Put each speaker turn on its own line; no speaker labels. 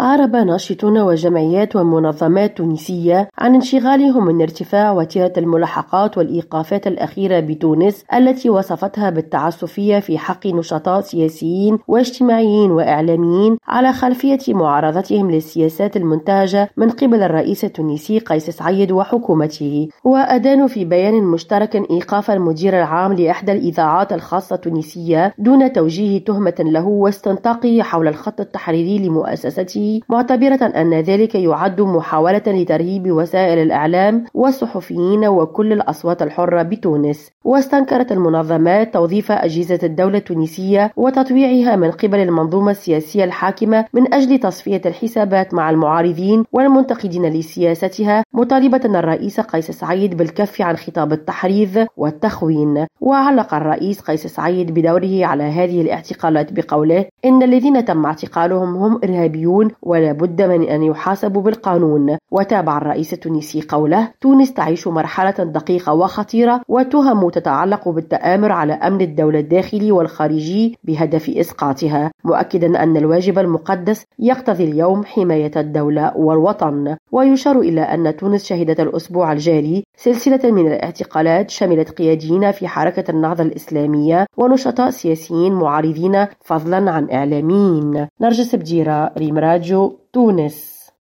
أعرب ناشطون وجمعيات ومنظمات تونسية عن انشغالهم من ارتفاع وتيرة الملاحقات والإيقافات الأخيرة بتونس التي وصفتها بالتعسفية في حق نشطاء سياسيين واجتماعيين وإعلاميين على خلفية معارضتهم للسياسات المنتهجة من قبل الرئيس التونسي قيس سعيد وحكومته. وأدانوا في بيان مشترك إيقاف المدير العام لإحدى الإذاعات الخاصة التونسية دون توجيه تهمة له واستنطاقه حول الخط التحريري لمؤسسته معتبرة أن ذلك يعد محاولة لترهيب وسائل الإعلام والصحفيين وكل الأصوات الحرة بتونس. واستنكرت المنظمات توظيف أجهزة الدولة التونسية وتطويعها من قبل المنظومة السياسية الحاكمة من أجل تصفية الحسابات مع المعارضين والمنتقدين لسياستها مطالبة الرئيس قيس سعيد بالكف عن خطاب التحريض والتخوين. وعلق الرئيس قيس سعيد بدوره على هذه الاعتقالات بقوله إن الذين تم اعتقالهم هم إرهابيون ولا بد من أن يحاسبوا بالقانون. وتابع الرئيس التونسي قوله تونس تعيش مرحلة دقيقة وخطيرة وتهم تتعلق بالتآمر على أمن الدولة الداخلي والخارجي بهدف إسقاطها مؤكدا أن الواجب المقدس يقتضي اليوم حماية الدولة والوطن. ويشار إلى أن تونس شهدت الأسبوع الجاري سلسلة من الاعتقالات شملت قياديين في حركة النهضة الإسلامية ونشطاء سياسيين معارضين فضلا عن إعلاميين. نرجس بجيرة ريم راديو تونس.